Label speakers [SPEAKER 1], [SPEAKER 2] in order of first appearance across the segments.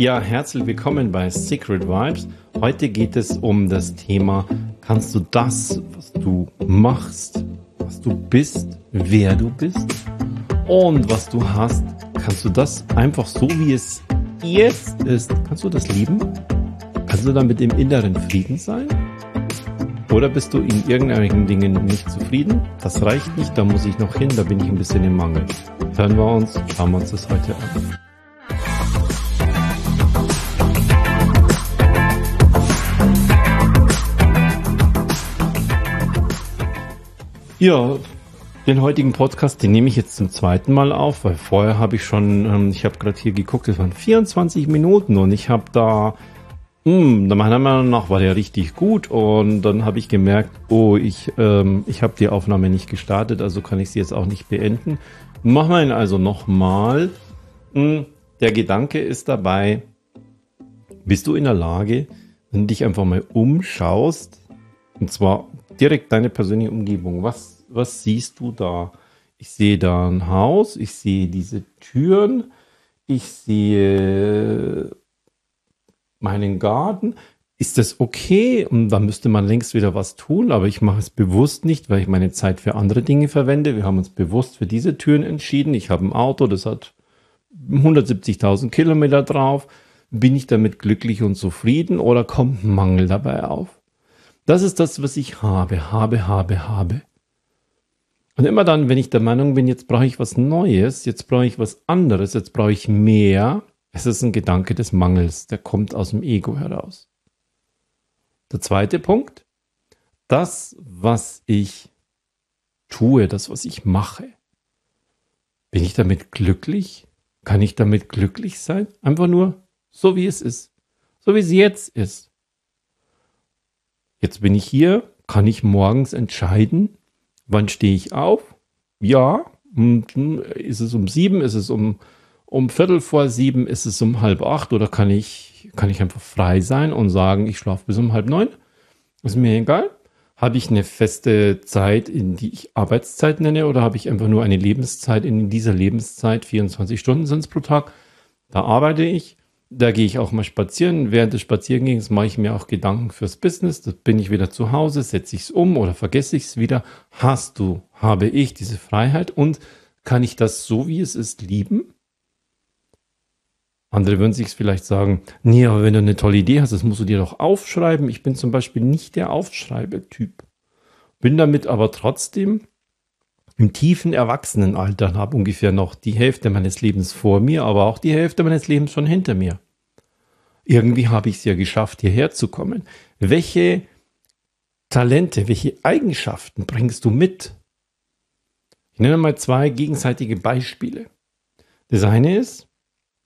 [SPEAKER 1] Ja, herzlich willkommen bei Secret Vibes. Heute geht es um das Thema, kannst du das, was du machst, was du bist, wer du bist und was du hast, kannst du das einfach so, wie es jetzt ist, kannst du das lieben? Kannst du damit im inneren Frieden sein? Oder bist du in irgendwelchen Dingen nicht zufrieden? Das reicht nicht, da muss ich noch hin, da bin ich ein bisschen im Mangel. Hören wir uns, schauen wir uns das heute an. Ja, den heutigen Podcast, den nehme ich jetzt zum zweiten Mal auf, weil vorher habe ich schon, ähm, ich habe gerade hier geguckt, es waren 24 Minuten und ich habe da hm, meiner Meinung nach war der richtig gut und dann habe ich gemerkt, oh, ich, ähm, ich habe die Aufnahme nicht gestartet, also kann ich sie jetzt auch nicht beenden. Machen wir ihn also nochmal. Hm, der Gedanke ist dabei, bist du in der Lage, wenn du dich einfach mal umschaust, und zwar direkt deine persönliche Umgebung, was, was siehst du da? Ich sehe da ein Haus, ich sehe diese Türen, ich sehe meinen Garten. Ist das okay? Und da müsste man längst wieder was tun, aber ich mache es bewusst nicht, weil ich meine Zeit für andere Dinge verwende. Wir haben uns bewusst für diese Türen entschieden. Ich habe ein Auto, das hat 170.000 Kilometer drauf. Bin ich damit glücklich und zufrieden oder kommt Mangel dabei auf? Das ist das, was ich habe, habe, habe, habe. Und immer dann, wenn ich der Meinung bin, jetzt brauche ich was Neues, jetzt brauche ich was anderes, jetzt brauche ich mehr, es ist ein Gedanke des Mangels, der kommt aus dem Ego heraus. Der zweite Punkt, das, was ich tue, das, was ich mache, bin ich damit glücklich? Kann ich damit glücklich sein? Einfach nur so, wie es ist. So, wie es jetzt ist. Jetzt bin ich hier, kann ich morgens entscheiden, wann stehe ich auf? Ja, ist es um sieben, ist es um um Viertel vor sieben ist es um halb acht oder kann ich, kann ich einfach frei sein und sagen, ich schlafe bis um halb neun? Ist mir egal. Habe ich eine feste Zeit, in die ich Arbeitszeit nenne, oder habe ich einfach nur eine Lebenszeit? In dieser Lebenszeit, 24 Stunden sind es pro Tag, da arbeite ich. Da gehe ich auch mal spazieren. Während des Spazierengehens mache ich mir auch Gedanken fürs Business. Da bin ich wieder zu Hause, setze ich es um oder vergesse ich es wieder. Hast du, habe ich diese Freiheit und kann ich das so, wie es ist, lieben? Andere würden sich vielleicht sagen, nee, aber wenn du eine tolle Idee hast, das musst du dir doch aufschreiben. Ich bin zum Beispiel nicht der Aufschreibetyp. Bin damit aber trotzdem im tiefen Erwachsenenalter habe ungefähr noch die Hälfte meines Lebens vor mir, aber auch die Hälfte meines Lebens schon hinter mir. Irgendwie habe ich es ja geschafft, hierher zu kommen. Welche Talente, welche Eigenschaften bringst du mit? Ich nenne mal zwei gegenseitige Beispiele. Das eine ist,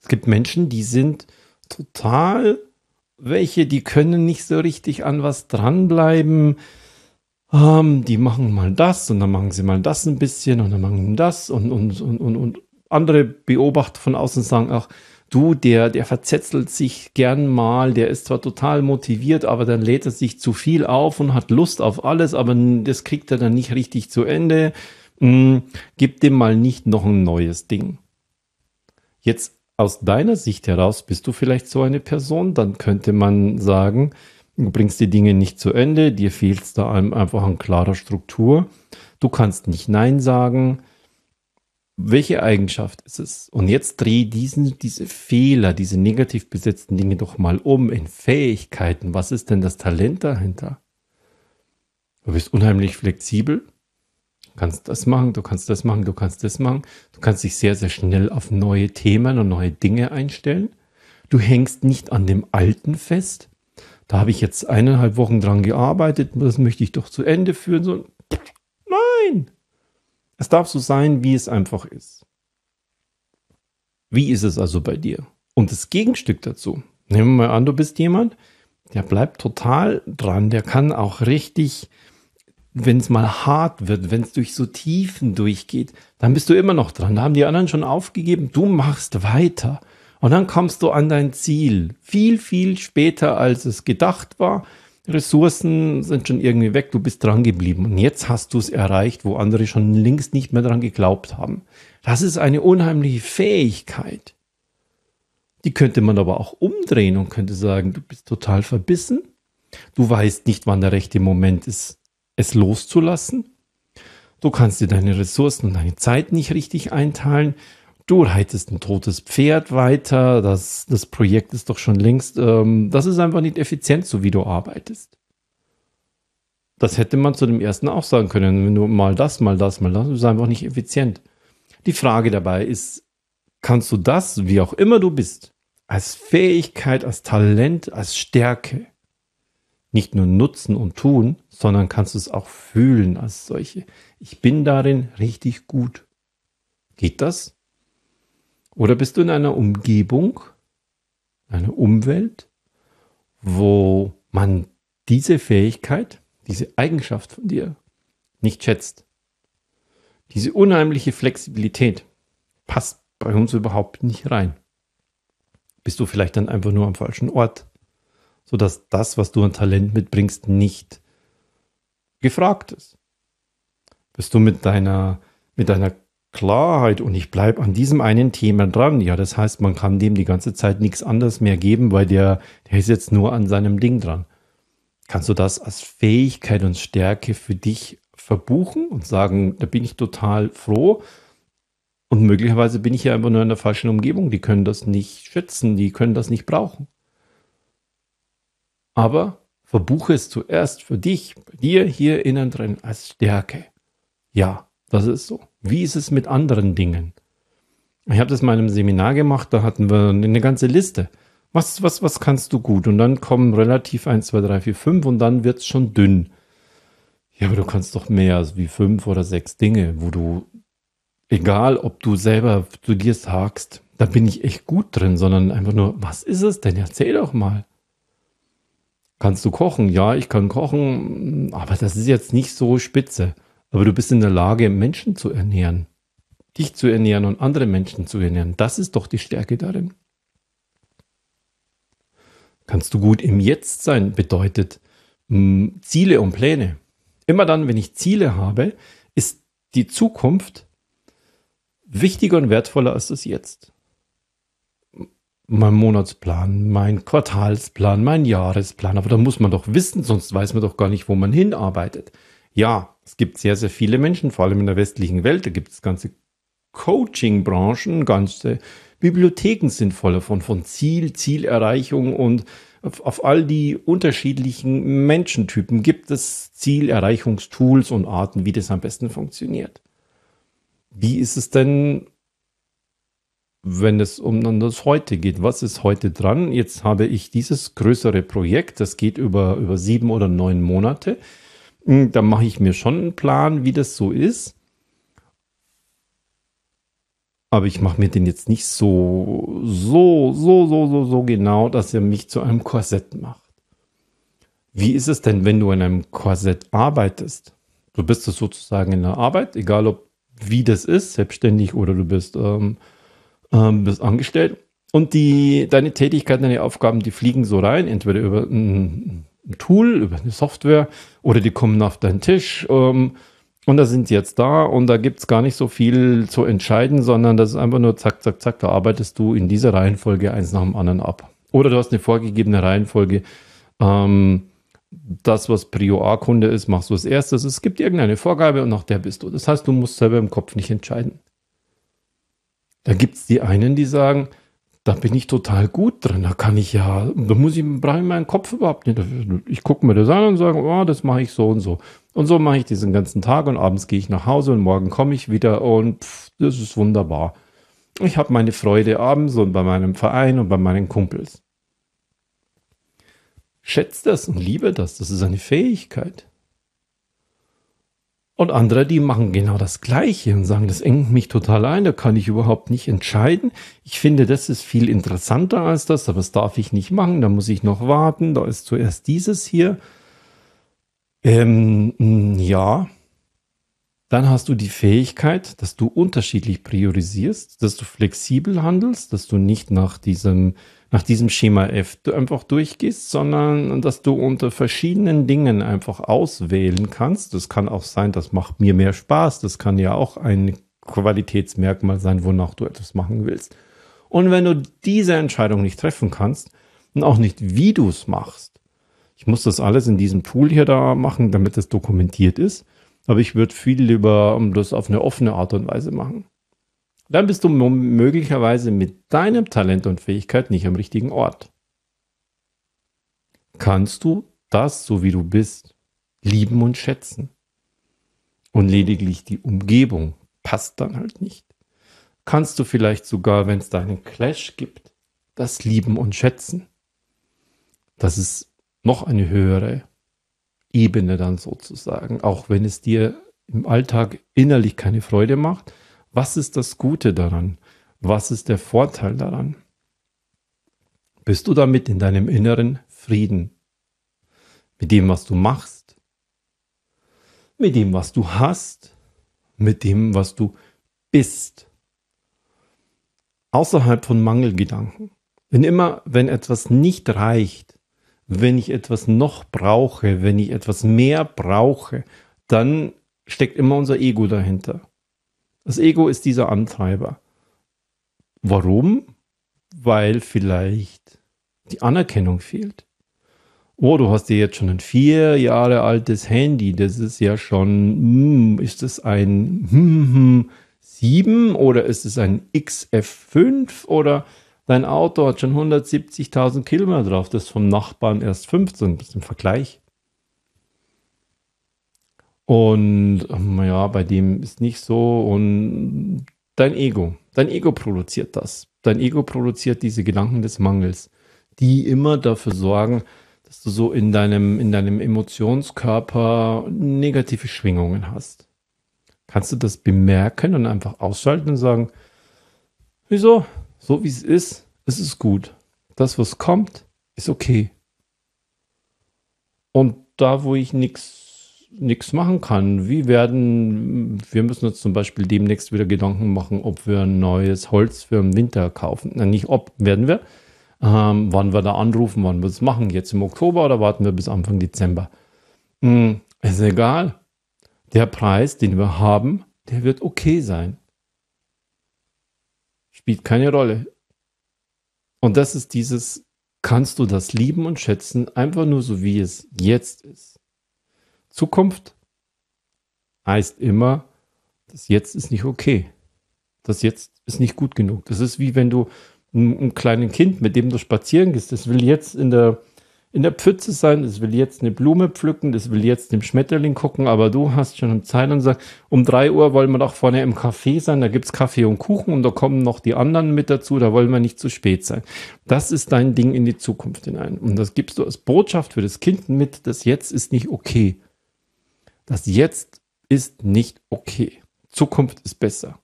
[SPEAKER 1] es gibt Menschen, die sind total welche, die können nicht so richtig an was dranbleiben. Ähm, die machen mal das und dann machen sie mal das ein bisschen und dann machen sie das und, und, und, und, und andere Beobachter von außen sagen auch, du, der, der verzettelt sich gern mal, der ist zwar total motiviert, aber dann lädt er sich zu viel auf und hat Lust auf alles, aber das kriegt er dann nicht richtig zu Ende. Hm, gib dem mal nicht noch ein neues Ding. Jetzt aus deiner Sicht heraus bist du vielleicht so eine Person, dann könnte man sagen, du bringst die Dinge nicht zu Ende, dir fehlt da einfach an klarer Struktur, du kannst nicht Nein sagen. Welche Eigenschaft ist es? Und jetzt dreh diesen, diese Fehler, diese negativ besetzten Dinge doch mal um in Fähigkeiten. Was ist denn das Talent dahinter? Du bist unheimlich flexibel, kannst das machen, du kannst das machen, du kannst das machen. Du kannst dich sehr, sehr schnell auf neue Themen und neue Dinge einstellen. Du hängst nicht an dem Alten fest. Da habe ich jetzt eineinhalb Wochen dran gearbeitet, das möchte ich doch zu Ende führen. So, nein! Es darf so sein, wie es einfach ist. Wie ist es also bei dir? Und das Gegenstück dazu. Nehmen wir mal an, du bist jemand, der bleibt total dran, der kann auch richtig wenn es mal hart wird, wenn es durch so Tiefen durchgeht, dann bist du immer noch dran. Da haben die anderen schon aufgegeben, du machst weiter. Und dann kommst du an dein Ziel. Viel, viel später, als es gedacht war. Ressourcen sind schon irgendwie weg, du bist dran geblieben. Und jetzt hast du es erreicht, wo andere schon längst nicht mehr dran geglaubt haben. Das ist eine unheimliche Fähigkeit. Die könnte man aber auch umdrehen und könnte sagen, du bist total verbissen. Du weißt nicht, wann der rechte Moment ist, es loszulassen. Du kannst dir deine Ressourcen und deine Zeit nicht richtig einteilen. Du reitest ein totes Pferd weiter. Das, das Projekt ist doch schon längst, ähm, das ist einfach nicht effizient, so wie du arbeitest. Das hätte man zu dem ersten auch sagen können. Wenn du mal das, mal das, mal das, das ist einfach nicht effizient. Die Frage dabei ist, kannst du das, wie auch immer du bist, als Fähigkeit, als Talent, als Stärke nicht nur nutzen und tun, sondern kannst du es auch fühlen als solche. Ich bin darin richtig gut. Geht das? Oder bist du in einer Umgebung, einer Umwelt, wo man diese Fähigkeit, diese Eigenschaft von dir nicht schätzt? Diese unheimliche Flexibilität passt bei uns überhaupt nicht rein. Bist du vielleicht dann einfach nur am falschen Ort? sodass das, was du an Talent mitbringst, nicht gefragt ist. Bist du mit deiner, mit deiner Klarheit und ich bleibe an diesem einen Thema dran. Ja, das heißt, man kann dem die ganze Zeit nichts anderes mehr geben, weil der, der ist jetzt nur an seinem Ding dran. Kannst du das als Fähigkeit und Stärke für dich verbuchen und sagen, da bin ich total froh. Und möglicherweise bin ich ja einfach nur in der falschen Umgebung. Die können das nicht schätzen, die können das nicht brauchen. Aber verbuche es zuerst für dich, bei dir hier innen drin als Stärke. Ja, das ist so. Wie ist es mit anderen Dingen? Ich habe das mal in einem Seminar gemacht, da hatten wir eine ganze Liste. Was, was, was kannst du gut? Und dann kommen relativ 1, 2, 3, 4, 5 und dann wird es schon dünn. Ja, aber du kannst doch mehr wie fünf oder sechs Dinge, wo du, egal ob du selber zu dir sagst, da bin ich echt gut drin, sondern einfach nur, was ist es denn? Erzähl doch mal. Kannst du kochen? Ja, ich kann kochen, aber das ist jetzt nicht so spitze. Aber du bist in der Lage, Menschen zu ernähren. Dich zu ernähren und andere Menschen zu ernähren. Das ist doch die Stärke darin. Kannst du gut im Jetzt sein, bedeutet mh, hm, Ziele und Pläne. Immer dann, wenn ich Ziele habe, ist die Zukunft wichtiger und wertvoller als das Jetzt mein Monatsplan, mein Quartalsplan, mein Jahresplan. Aber da muss man doch wissen, sonst weiß man doch gar nicht, wo man hinarbeitet. Ja, es gibt sehr, sehr viele Menschen, vor allem in der westlichen Welt. Da gibt es ganze Coaching-Branchen, ganze Bibliotheken sind voll davon, von Ziel, Zielerreichung und auf, auf all die unterschiedlichen Menschentypen gibt es Zielerreichungstools und Arten, wie das am besten funktioniert. Wie ist es denn wenn es um das Heute geht. Was ist heute dran? Jetzt habe ich dieses größere Projekt, das geht über, über sieben oder neun Monate. Hm, da mache ich mir schon einen Plan, wie das so ist. Aber ich mache mir den jetzt nicht so, so, so, so, so, so genau, dass er mich zu einem Korsett macht. Wie ist es denn, wenn du in einem Korsett arbeitest? Du bist es sozusagen in der Arbeit, egal ob wie das ist, selbstständig oder du bist ähm, ähm, bist angestellt und die, deine Tätigkeiten, deine Aufgaben, die fliegen so rein, entweder über ein, ein Tool, über eine Software oder die kommen auf deinen Tisch ähm, und da sind sie jetzt da und da gibt es gar nicht so viel zu entscheiden, sondern das ist einfach nur zack, zack, zack, da arbeitest du in dieser Reihenfolge eins nach dem anderen ab. Oder du hast eine vorgegebene Reihenfolge. Ähm, das, was Prio A-Kunde ist, machst du als erstes. Es gibt irgendeine Vorgabe und nach der bist du. Das heißt, du musst selber im Kopf nicht entscheiden. Da gibt es die einen, die sagen, da bin ich total gut drin. Da kann ich ja, da muss ich, brauche ich meinen Kopf überhaupt nicht. Ich gucke mir das an und sage, oh, das mache ich so und so. Und so mache ich diesen ganzen Tag und abends gehe ich nach Hause und morgen komme ich wieder und pff, das ist wunderbar. Ich habe meine Freude abends und bei meinem Verein und bei meinen Kumpels. Schätzt das und liebe das. Das ist eine Fähigkeit. Und andere, die machen genau das Gleiche und sagen, das engt mich total ein, da kann ich überhaupt nicht entscheiden. Ich finde, das ist viel interessanter als das, aber das darf ich nicht machen, da muss ich noch warten, da ist zuerst dieses hier. Ähm, ja, dann hast du die Fähigkeit, dass du unterschiedlich priorisierst, dass du flexibel handelst, dass du nicht nach diesem nach diesem Schema F einfach durchgehst, sondern dass du unter verschiedenen Dingen einfach auswählen kannst. Das kann auch sein, das macht mir mehr Spaß. Das kann ja auch ein Qualitätsmerkmal sein, wonach du etwas machen willst. Und wenn du diese Entscheidung nicht treffen kannst und auch nicht, wie du es machst, ich muss das alles in diesem Tool hier da machen, damit es dokumentiert ist, aber ich würde viel lieber das auf eine offene Art und Weise machen. Dann bist du möglicherweise mit deinem Talent und Fähigkeit nicht am richtigen Ort. Kannst du das, so wie du bist, lieben und schätzen? Und lediglich die Umgebung passt dann halt nicht. Kannst du vielleicht sogar, wenn es da einen Clash gibt, das lieben und schätzen? Das ist noch eine höhere Ebene dann sozusagen, auch wenn es dir im Alltag innerlich keine Freude macht. Was ist das Gute daran? Was ist der Vorteil daran? Bist du damit in deinem inneren Frieden? Mit dem, was du machst? Mit dem, was du hast? Mit dem, was du bist? Außerhalb von Mangelgedanken. Wenn immer, wenn etwas nicht reicht, wenn ich etwas noch brauche, wenn ich etwas mehr brauche, dann steckt immer unser Ego dahinter. Das Ego ist dieser Antreiber. Warum? Weil vielleicht die Anerkennung fehlt. Oh, du hast dir jetzt schon ein vier Jahre altes Handy. Das ist ja schon, hm, ist es ein hm, hm, 7 oder ist es ein XF5 oder Dein Auto hat schon 170.000 Kilometer drauf, das vom Nachbarn erst 15, das ist im Vergleich. Und ähm, ja, bei dem ist nicht so. Und dein Ego, dein Ego produziert das. Dein Ego produziert diese Gedanken des Mangels, die immer dafür sorgen, dass du so in deinem, in deinem Emotionskörper negative Schwingungen hast. Kannst du das bemerken und einfach ausschalten und sagen, wieso? So wie es ist, ist es gut. Das, was kommt, ist okay. Und da, wo ich nichts machen kann. Wie werden, wir müssen uns zum Beispiel demnächst wieder Gedanken machen, ob wir ein neues Holz für den Winter kaufen. Na, nicht ob, werden wir. Ähm, wann wir da anrufen, wann wir es machen. Jetzt im Oktober oder warten wir bis Anfang Dezember? Hm, ist egal. Der Preis, den wir haben, der wird okay sein spielt keine Rolle. Und das ist dieses, kannst du das lieben und schätzen, einfach nur so wie es jetzt ist. Zukunft heißt immer, das Jetzt ist nicht okay. Das Jetzt ist nicht gut genug. Das ist wie wenn du ein, ein kleines Kind, mit dem du spazieren gehst, das will jetzt in der in der Pfütze sein, es will jetzt eine Blume pflücken, das will jetzt dem Schmetterling gucken, aber du hast schon Zeit und sagst, um drei Uhr wollen wir doch vorne im Café sein, da gibt's Kaffee und Kuchen und da kommen noch die anderen mit dazu, da wollen wir nicht zu spät sein. Das ist dein Ding in die Zukunft hinein. Und das gibst du als Botschaft für das Kind mit, das Jetzt ist nicht okay. Das Jetzt ist nicht okay. Zukunft ist besser.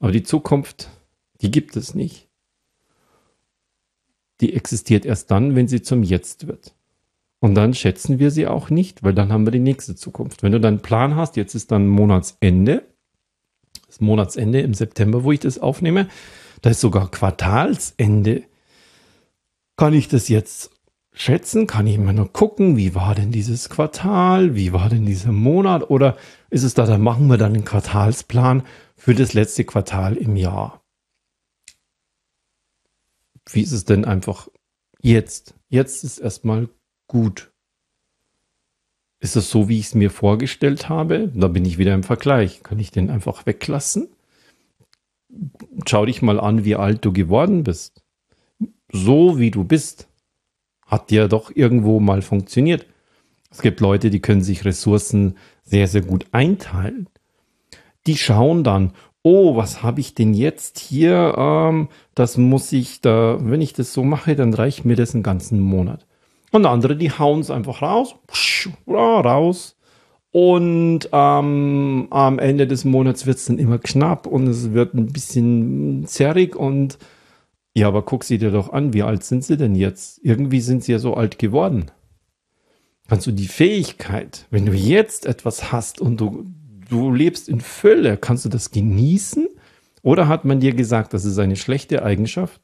[SPEAKER 1] Aber die Zukunft, die gibt es nicht die existiert erst dann, wenn sie zum Jetzt wird. Und dann schätzen wir sie auch nicht, weil dann haben wir die nächste Zukunft. Wenn du deinen Plan hast, jetzt ist dann Monatsende, das Monatsende im September, wo ich das aufnehme, da ist sogar Quartalsende. Kann ich das jetzt schätzen? Kann ich immer nur gucken, wie war denn dieses Quartal? Wie war denn dieser Monat? Oder ist es da, dann machen wir dann einen Quartalsplan für das letzte Quartal im Jahr? Wie ist es denn einfach jetzt? Jetzt ist erstmal gut. Ist es so, wie ich es mir vorgestellt habe? Da bin ich wieder im Vergleich. Kann ich den einfach weglassen? Schau dich mal an, wie alt du geworden bist. So wie du bist, hat dir doch irgendwo mal funktioniert. Es gibt Leute, die können sich Ressourcen sehr, sehr gut einteilen. Die schauen dann, oh, was habe ich denn jetzt hier? Ähm, das muss ich da, wenn ich das so mache, dann reicht mir das einen ganzen Monat. Und andere, die hauen es einfach raus, raus. Und ähm, am Ende des Monats wird es dann immer knapp und es wird ein bisschen zerrig und ja, aber guck sie dir doch an, wie alt sind sie denn jetzt? Irgendwie sind sie ja so alt geworden. Kannst du die Fähigkeit, wenn du jetzt etwas hast und du du lebst in Fülle, kannst du das genießen? Oder hat man dir gesagt, das ist eine schlechte Eigenschaft?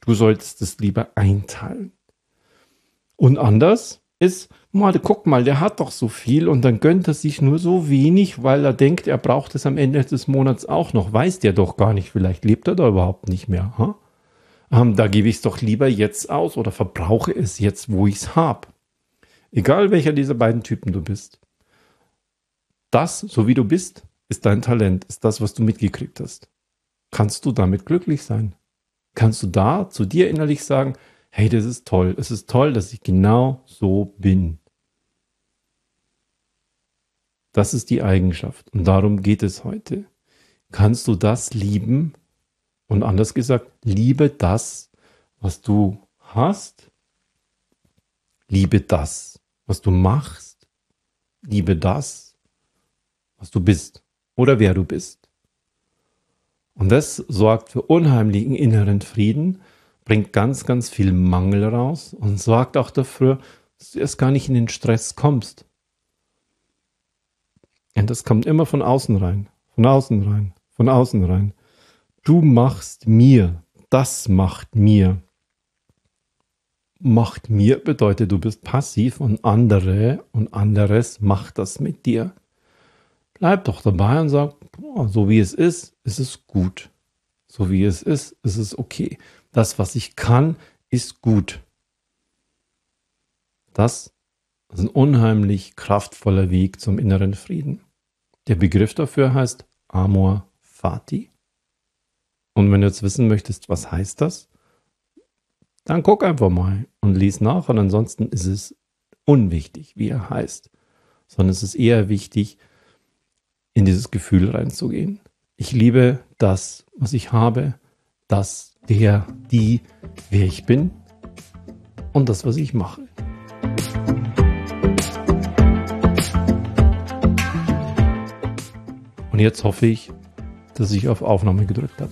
[SPEAKER 1] Du solltest es lieber einteilen. Und anders ist, mal, guck mal, der hat doch so viel und dann gönnt er sich nur so wenig, weil er denkt, er braucht es am Ende des Monats auch noch. Weiß der doch gar nicht, vielleicht lebt er da überhaupt nicht mehr. Ha? ähm, da gebe ich es doch lieber jetzt aus oder verbrauche es jetzt, wo ich es habe. Egal welcher dieser beiden Typen du bist. Das, so wie du bist, ist dein Talent, ist das, was du mitgekriegt hast. Kannst du damit glücklich sein? Kannst du da zu dir innerlich sagen, hey, das ist toll, es ist toll, dass ich genau so bin. Das ist die Eigenschaft und darum geht es heute. Kannst du das lieben? Und anders gesagt, liebe das, was du hast. Liebe das, was du machst. Liebe das, was du bist oder wer du bist. Und das sorgt für unheimlichen inneren Frieden, bringt ganz, ganz viel Mangel raus und sorgt auch dafür, dass du erst gar nicht in den Stress kommst. Und das kommt immer von außen rein, von außen rein, von außen rein. Du machst mir, das macht mir. Macht mir bedeutet, du bist passiv und andere und anderes macht das mit dir. Bleib doch dabei und sag, boah, so wie es ist, ist es gut. So wie es ist, ist es okay. Das, was ich kann, ist gut. Das ist ein unheimlich kraftvoller Weg zum inneren Frieden. Der Begriff dafür heißt Amor Fati. Und wenn du jetzt wissen möchtest, was heißt das, dann guck einfach mal und lies nach. Und ansonsten ist es unwichtig, wie er heißt, sondern es ist eher wichtig, in dieses Gefühl reinzugehen. Ich liebe das, was ich habe, das, der, die, wer ich bin und das, was ich mache. Und jetzt hoffe ich, dass ich auf Aufnahme gedrückt habe.